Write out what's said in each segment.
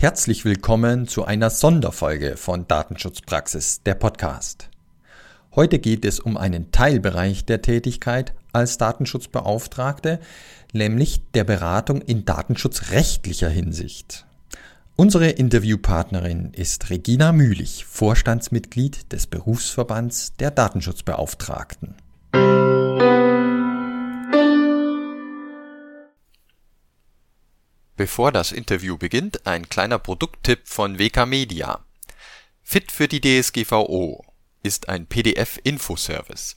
Herzlich willkommen zu einer Sonderfolge von Datenschutzpraxis, der Podcast. Heute geht es um einen Teilbereich der Tätigkeit als Datenschutzbeauftragte, nämlich der Beratung in datenschutzrechtlicher Hinsicht. Unsere Interviewpartnerin ist Regina Mühlich, Vorstandsmitglied des Berufsverbands der Datenschutzbeauftragten. Bevor das Interview beginnt, ein kleiner Produkttipp von WK Media. Fit für die DSGVO ist ein PDF-Infoservice.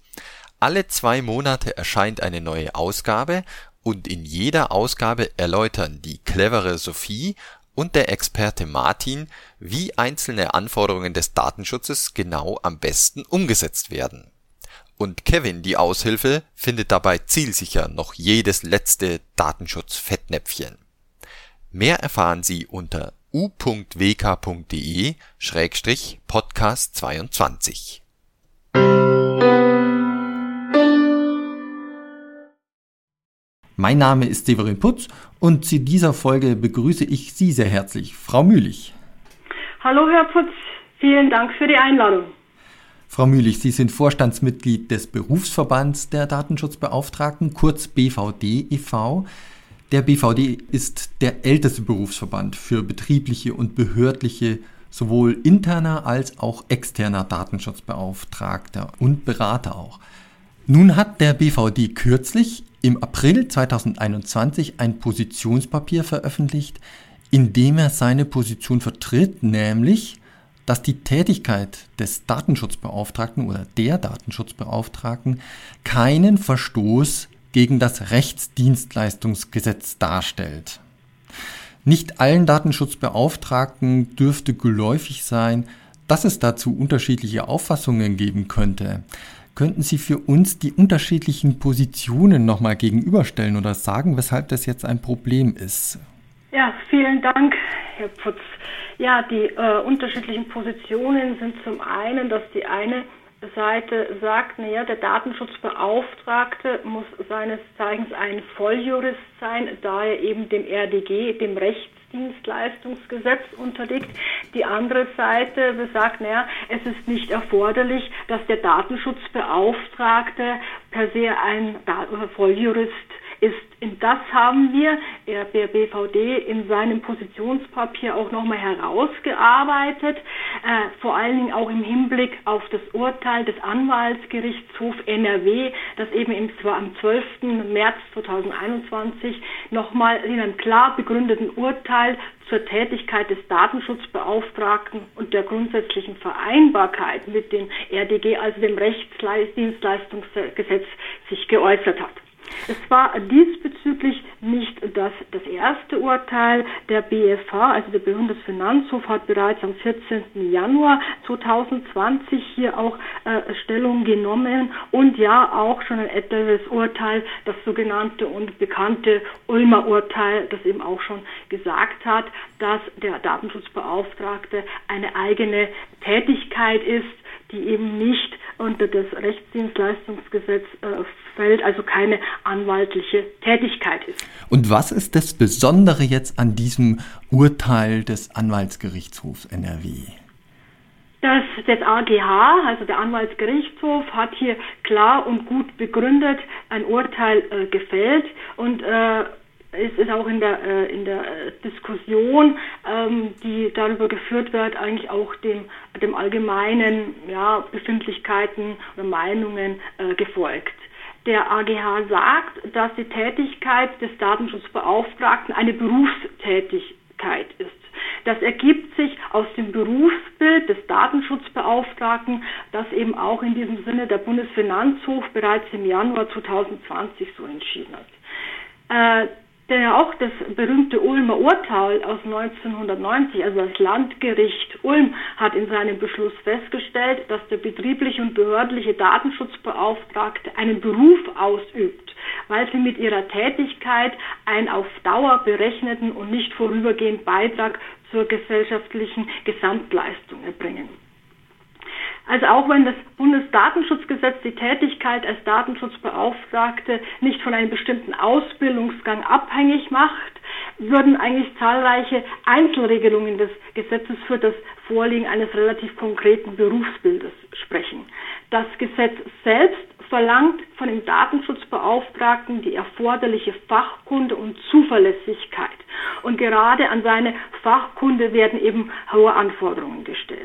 Alle zwei Monate erscheint eine neue Ausgabe und in jeder Ausgabe erläutern die clevere Sophie und der Experte Martin, wie einzelne Anforderungen des Datenschutzes genau am besten umgesetzt werden. Und Kevin, die Aushilfe, findet dabei zielsicher noch jedes letzte Datenschutz-Fettnäpfchen. Mehr erfahren Sie unter u.wk.de/podcast 22. Mein Name ist Severin Putz und zu dieser Folge begrüße ich Sie sehr herzlich, Frau Mühlich. Hallo Herr Putz, vielen Dank für die Einladung. Frau Mühlich, Sie sind Vorstandsmitglied des Berufsverbands der Datenschutzbeauftragten, kurz BVD e.V. Der BVD ist der älteste Berufsverband für betriebliche und behördliche sowohl interner als auch externer Datenschutzbeauftragter und Berater auch. Nun hat der BVD kürzlich im April 2021 ein Positionspapier veröffentlicht, in dem er seine Position vertritt, nämlich, dass die Tätigkeit des Datenschutzbeauftragten oder der Datenschutzbeauftragten keinen Verstoß gegen das Rechtsdienstleistungsgesetz darstellt. Nicht allen Datenschutzbeauftragten dürfte geläufig sein, dass es dazu unterschiedliche Auffassungen geben könnte. Könnten Sie für uns die unterschiedlichen Positionen nochmal gegenüberstellen oder sagen, weshalb das jetzt ein Problem ist? Ja, vielen Dank, Herr Putz. Ja, die äh, unterschiedlichen Positionen sind zum einen, dass die eine Seite sagt, naja, der Datenschutzbeauftragte muss seines Zeichens ein Volljurist sein, da er eben dem RDG, dem Rechtsdienstleistungsgesetz unterliegt. Die andere Seite besagt, naja, es ist nicht erforderlich, dass der Datenschutzbeauftragte per se ein Volljurist ist. Das haben wir, der BVD, in seinem Positionspapier auch nochmal herausgearbeitet, äh, vor allen Dingen auch im Hinblick auf das Urteil des Anwaltsgerichtshof NRW, das eben im, zwar am 12. März 2021 nochmal in einem klar begründeten Urteil zur Tätigkeit des Datenschutzbeauftragten und der grundsätzlichen Vereinbarkeit mit dem RDG, also dem Rechtsdienstleistungsgesetz, sich geäußert hat. Es war diesbezüglich nicht das, das erste Urteil. Der BFH, also der Bundesfinanzhof, hat bereits am 14. Januar 2020 hier auch äh, Stellung genommen und ja auch schon ein älteres Urteil, das sogenannte und bekannte Ulmer Urteil, das eben auch schon gesagt hat, dass der Datenschutzbeauftragte eine eigene Tätigkeit ist, die eben nicht unter das Rechtsdienstleistungsgesetz äh, fällt, also keine anwaltliche Tätigkeit ist. Und was ist das Besondere jetzt an diesem Urteil des Anwaltsgerichtshofs NRW? Das, das AGH, also der Anwaltsgerichtshof, hat hier klar und gut begründet ein Urteil äh, gefällt und äh, es ist auch in der, äh, in der äh, Diskussion, ähm, die darüber geführt wird, eigentlich auch dem, dem allgemeinen ja, Befindlichkeiten oder Meinungen äh, gefolgt. Der AGH sagt, dass die Tätigkeit des Datenschutzbeauftragten eine Berufstätigkeit ist. Das ergibt sich aus dem Berufsbild des Datenschutzbeauftragten, das eben auch in diesem Sinne der Bundesfinanzhof bereits im Januar 2020 so entschieden hat. Äh, der auch das berühmte Ulmer Urteil aus 1990, also das Landgericht Ulm, hat in seinem Beschluss festgestellt, dass der betriebliche und behördliche Datenschutzbeauftragte einen Beruf ausübt, weil sie mit ihrer Tätigkeit einen auf Dauer berechneten und nicht vorübergehend Beitrag zur gesellschaftlichen Gesamtleistung erbringen. Also auch wenn das Bundesdatenschutzgesetz die Tätigkeit als Datenschutzbeauftragte nicht von einem bestimmten Ausbildungsgang abhängig macht, würden eigentlich zahlreiche Einzelregelungen des Gesetzes für das Vorliegen eines relativ konkreten Berufsbildes sprechen. Das Gesetz selbst verlangt von dem Datenschutzbeauftragten die erforderliche Fachkunde und Zuverlässigkeit. Und gerade an seine Fachkunde werden eben hohe Anforderungen gestellt.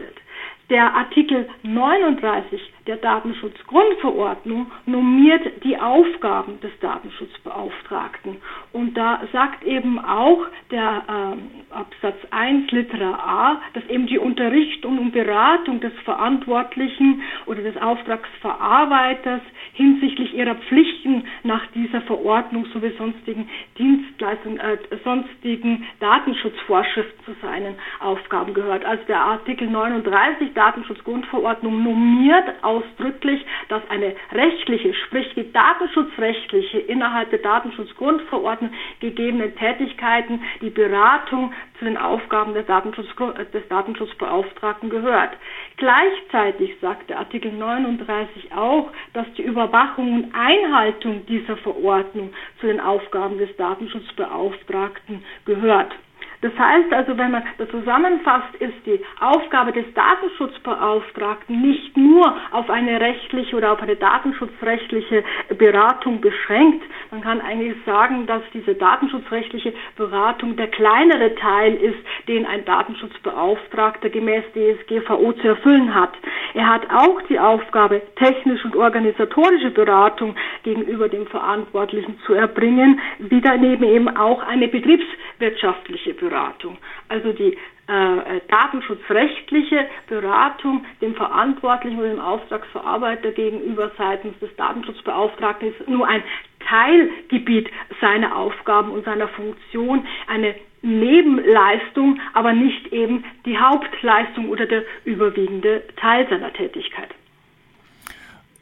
Der Artikel 39 der Datenschutzgrundverordnung normiert die Aufgaben des Datenschutzbeauftragten. Und da sagt eben auch der äh, Absatz 1 Litera A, dass eben die Unterrichtung und Beratung des Verantwortlichen oder des Auftragsverarbeiters hinsichtlich ihrer Pflichten nach dieser Verordnung sowie sonstigen Dienstleistungen, äh, sonstigen Datenschutzvorschriften zu seinen Aufgaben gehört. Also der Artikel 39 Datenschutzgrundverordnung normiert ausdrücklich, dass eine rechtliche, sprich die datenschutzrechtliche innerhalb der Datenschutzgrundverordnung gegebenen Tätigkeiten die Beratung zu den Aufgaben des, Datenschutz, des Datenschutzbeauftragten gehört. Gleichzeitig sagt der Artikel 39 auch, dass die Überwachung und Einhaltung dieser Verordnung zu den Aufgaben des Datenschutzbeauftragten gehört. Das heißt also, wenn man das zusammenfasst, ist die Aufgabe des Datenschutzbeauftragten nicht nur auf eine rechtliche oder auf eine datenschutzrechtliche Beratung beschränkt. Man kann eigentlich sagen, dass diese datenschutzrechtliche Beratung der kleinere Teil ist, den ein Datenschutzbeauftragter gemäß DSGVO zu erfüllen hat. Er hat auch die Aufgabe, technische und organisatorische Beratung gegenüber dem Verantwortlichen zu erbringen, wie daneben eben auch eine betriebswirtschaftliche Beratung. Beratung. Also die äh, datenschutzrechtliche Beratung dem Verantwortlichen oder dem Auftragsverarbeiter gegenüber seitens des Datenschutzbeauftragten ist nur ein Teilgebiet seiner Aufgaben und seiner Funktion, eine Nebenleistung, aber nicht eben die Hauptleistung oder der überwiegende Teil seiner Tätigkeit.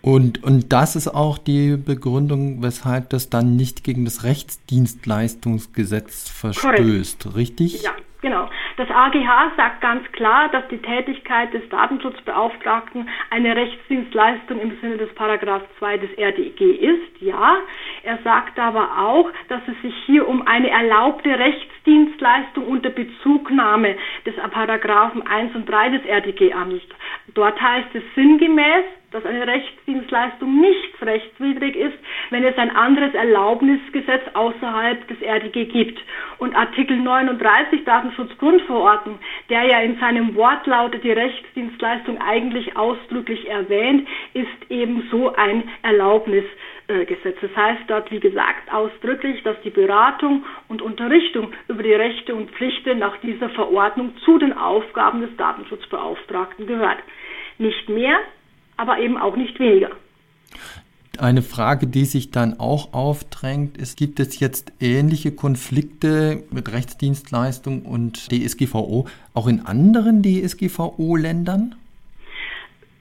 Und, und das ist auch die Begründung, weshalb das dann nicht gegen das Rechtsdienstleistungsgesetz verstößt, Korrekt. richtig? Ja, genau. Das AGH sagt ganz klar, dass die Tätigkeit des Datenschutzbeauftragten eine Rechtsdienstleistung im Sinne des Paragraph 2 des RDG ist, ja. Er sagt aber auch, dass es sich hier um eine erlaubte Rechtsdienstleistung unter Bezugnahme des Paragraphen 1 und 3 des RDG handelt. Dort heißt es sinngemäß, dass eine Rechtsdienstleistung nicht rechtswidrig ist, wenn es ein anderes Erlaubnisgesetz außerhalb des RDG gibt. Und Artikel 39 Datenschutzgrundverordnung, der ja in seinem Wortlaut die Rechtsdienstleistung eigentlich ausdrücklich erwähnt, ist eben so ein Erlaubnisgesetz. Das heißt dort, wie gesagt, ausdrücklich, dass die Beratung und Unterrichtung über die Rechte und Pflichten nach dieser Verordnung zu den Aufgaben des Datenschutzbeauftragten gehört. Nicht mehr, aber eben auch nicht weniger. Eine Frage, die sich dann auch aufdrängt, ist, gibt es jetzt ähnliche Konflikte mit Rechtsdienstleistung und DSGVO auch in anderen DSGVO-Ländern?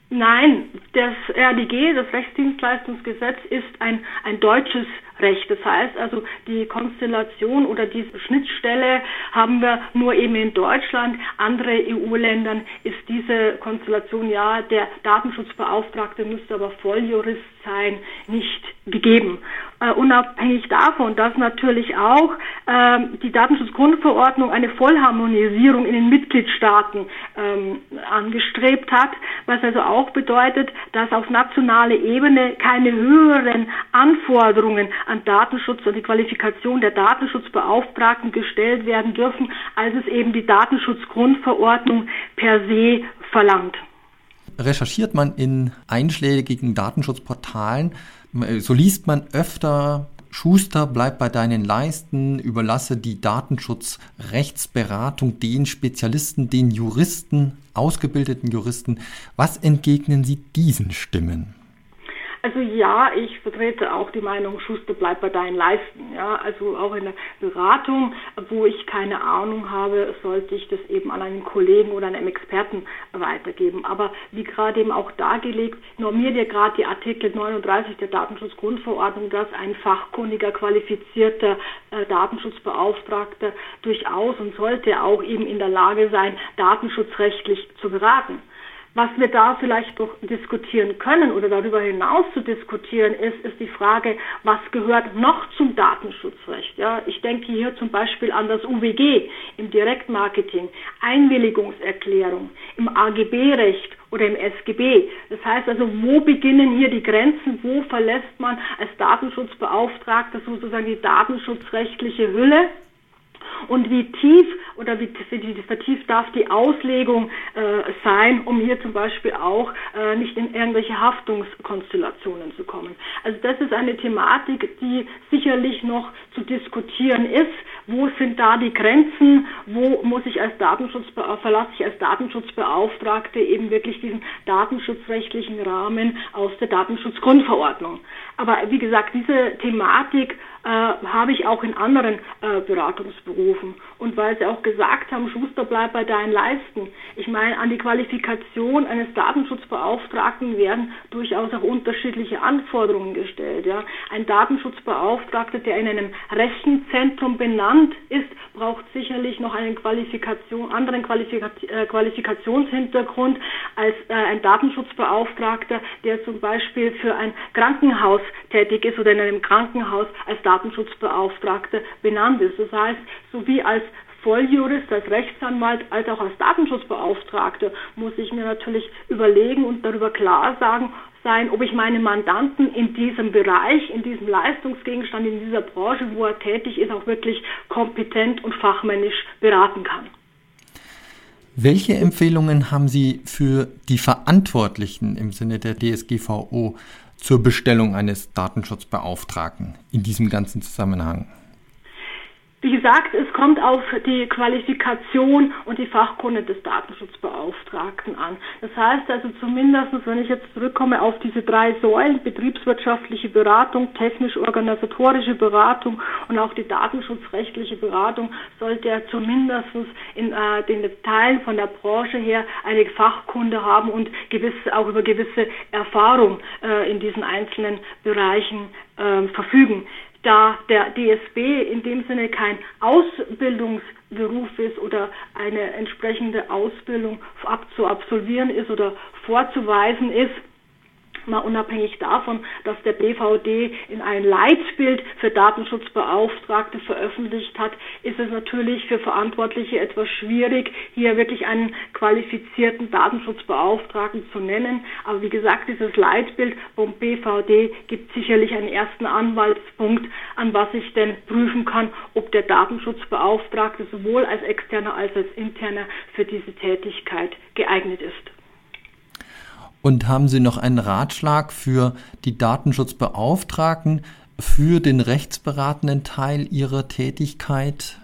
Nein, das RDG, das Rechtsdienstleistungsgesetz, ist ein, ein deutsches Recht. Das heißt also, die Konstellation oder diese Schnittstelle haben wir nur eben in Deutschland. Andere EU-Ländern ist diese Konstellation ja, der Datenschutzbeauftragte müsste aber Volljurist sein, nicht gegeben. Uh, unabhängig davon, dass natürlich auch uh, die Datenschutzgrundverordnung eine Vollharmonisierung in den Mitgliedstaaten ähm, angestrebt hat, was also auch bedeutet, dass auf nationaler Ebene keine höheren Anforderungen an Datenschutz und die Qualifikation der Datenschutzbeauftragten gestellt werden dürfen, als es eben die Datenschutzgrundverordnung per se verlangt. Recherchiert man in einschlägigen Datenschutzportalen, so liest man öfter Schuster, bleib bei deinen Leisten, überlasse die Datenschutzrechtsberatung den Spezialisten, den Juristen, ausgebildeten Juristen. Was entgegnen Sie diesen Stimmen? Also ja, ich vertrete auch die Meinung, Schuster bleibt bei deinen Leisten. Ja, also auch in der Beratung, wo ich keine Ahnung habe, sollte ich das eben an einen Kollegen oder einem Experten weitergeben. Aber wie gerade eben auch dargelegt, normiert ja gerade die Artikel 39 der Datenschutzgrundverordnung, dass ein fachkundiger, qualifizierter äh, Datenschutzbeauftragter durchaus und sollte auch eben in der Lage sein, datenschutzrechtlich zu beraten. Was wir da vielleicht noch diskutieren können oder darüber hinaus zu diskutieren ist, ist die Frage, was gehört noch zum Datenschutzrecht? Ja, ich denke hier zum Beispiel an das UWG im Direktmarketing, Einwilligungserklärung, im AGB-Recht oder im SGB. Das heißt also, wo beginnen hier die Grenzen? Wo verlässt man als Datenschutzbeauftragter sozusagen die datenschutzrechtliche Hülle? Und wie tief oder wie, vertieft darf die Auslegung äh, sein, um hier zum Beispiel auch äh, nicht in irgendwelche Haftungskonstellationen zu kommen. Also das ist eine Thematik, die sicherlich noch zu diskutieren ist. Wo sind da die Grenzen? Wo muss ich als Datenschutzbe verlasse ich als Datenschutzbeauftragte eben wirklich diesen datenschutzrechtlichen Rahmen aus der Datenschutzgrundverordnung? Aber wie gesagt, diese Thematik äh, habe ich auch in anderen äh, Beratungsberufen. Und weil Sie auch gesagt haben, Schuster bleibt bei deinen Leisten. Ich meine, an die Qualifikation eines Datenschutzbeauftragten werden durchaus auch unterschiedliche Anforderungen gestellt. Ja. Ein Datenschutzbeauftragter, der in einem Rechenzentrum benannt ist, braucht sicherlich noch einen Qualifikation, anderen Qualifika äh, Qualifikationshintergrund als äh, ein Datenschutzbeauftragter, der zum Beispiel für ein Krankenhaus tätig ist oder in einem Krankenhaus als Datenschutzbeauftragter benannt ist. Das heißt, sowie als Volljurist, als Rechtsanwalt, als auch als Datenschutzbeauftragter muss ich mir natürlich überlegen und darüber klar sagen, sein, ob ich meine Mandanten in diesem Bereich, in diesem Leistungsgegenstand, in dieser Branche, wo er tätig ist, auch wirklich kompetent und fachmännisch beraten kann. Welche Empfehlungen haben Sie für die Verantwortlichen im Sinne der DSGVO zur Bestellung eines Datenschutzbeauftragten in diesem ganzen Zusammenhang? Wie gesagt, es kommt auf die Qualifikation und die Fachkunde des Datenschutzbeauftragten an. Das heißt also zumindest, wenn ich jetzt zurückkomme auf diese drei Säulen, betriebswirtschaftliche Beratung, technisch-organisatorische Beratung und auch die datenschutzrechtliche Beratung, sollte er zumindest in äh, den Teilen von der Branche her eine Fachkunde haben und gewisse, auch über gewisse Erfahrung äh, in diesen einzelnen Bereichen äh, verfügen da der DSB in dem Sinne kein Ausbildungsberuf ist oder eine entsprechende Ausbildung ab zu absolvieren ist oder vorzuweisen ist, mal unabhängig davon, dass der BVD in ein Leitbild für Datenschutzbeauftragte veröffentlicht hat, ist es natürlich für Verantwortliche etwas schwierig, hier wirklich einen qualifizierten Datenschutzbeauftragten zu nennen. Aber wie gesagt, dieses Leitbild vom BVD gibt sicherlich einen ersten Anwaltspunkt, an was ich denn prüfen kann, ob der Datenschutzbeauftragte sowohl als externer als als interner für diese Tätigkeit geeignet ist. Und haben Sie noch einen Ratschlag für die Datenschutzbeauftragten für den rechtsberatenden Teil Ihrer Tätigkeit?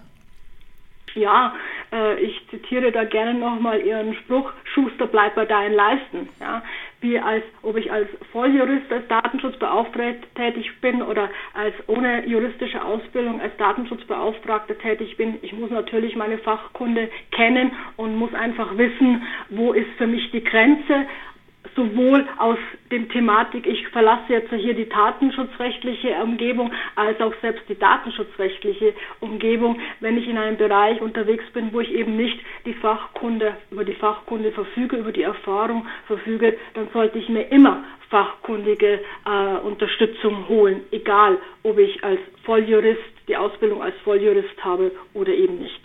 Ja, äh, ich zitiere da gerne nochmal Ihren Spruch, Schuster bleibt bei deinen Leisten. Ja, wie als, ob ich als Volljurist als Datenschutzbeauftragter tätig bin oder als ohne juristische Ausbildung als Datenschutzbeauftragter tätig bin. Ich muss natürlich meine Fachkunde kennen und muss einfach wissen, wo ist für mich die Grenze sowohl aus dem Thematik, ich verlasse jetzt hier die datenschutzrechtliche Umgebung, als auch selbst die datenschutzrechtliche Umgebung, wenn ich in einem Bereich unterwegs bin, wo ich eben nicht die Fachkunde, über die Fachkunde verfüge, über die Erfahrung verfüge, dann sollte ich mir immer fachkundige äh, Unterstützung holen, egal ob ich als Volljurist die Ausbildung als Volljurist habe oder eben nicht.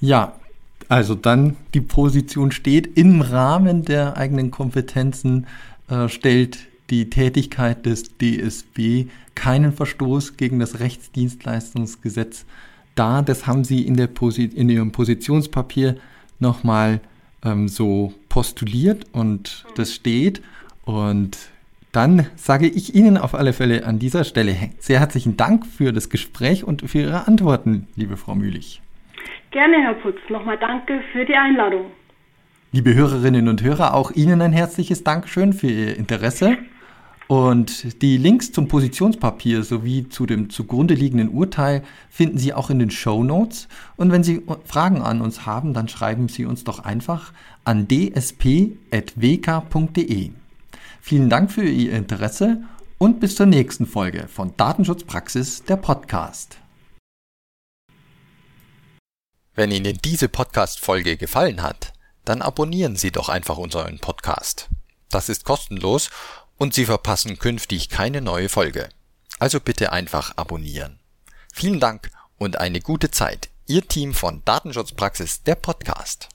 Ja, also dann die Position steht im Rahmen der eigenen Kompetenzen, äh, stellt die Tätigkeit des DSB keinen Verstoß gegen das Rechtsdienstleistungsgesetz dar. Das haben Sie in, der Posi in Ihrem Positionspapier nochmal ähm, so postuliert und das steht. Und dann sage ich Ihnen auf alle Fälle an dieser Stelle sehr herzlichen Dank für das Gespräch und für Ihre Antworten, liebe Frau Mühlich. Gerne, Herr Putz. Nochmal danke für die Einladung. Liebe Hörerinnen und Hörer, auch Ihnen ein herzliches Dankeschön für Ihr Interesse. Und die Links zum Positionspapier sowie zu dem zugrunde liegenden Urteil finden Sie auch in den Show Notes. Und wenn Sie Fragen an uns haben, dann schreiben Sie uns doch einfach an dsp.wk.de. Vielen Dank für Ihr Interesse und bis zur nächsten Folge von Datenschutzpraxis, der Podcast. Wenn Ihnen diese Podcast-Folge gefallen hat, dann abonnieren Sie doch einfach unseren Podcast. Das ist kostenlos und Sie verpassen künftig keine neue Folge. Also bitte einfach abonnieren. Vielen Dank und eine gute Zeit. Ihr Team von Datenschutzpraxis, der Podcast.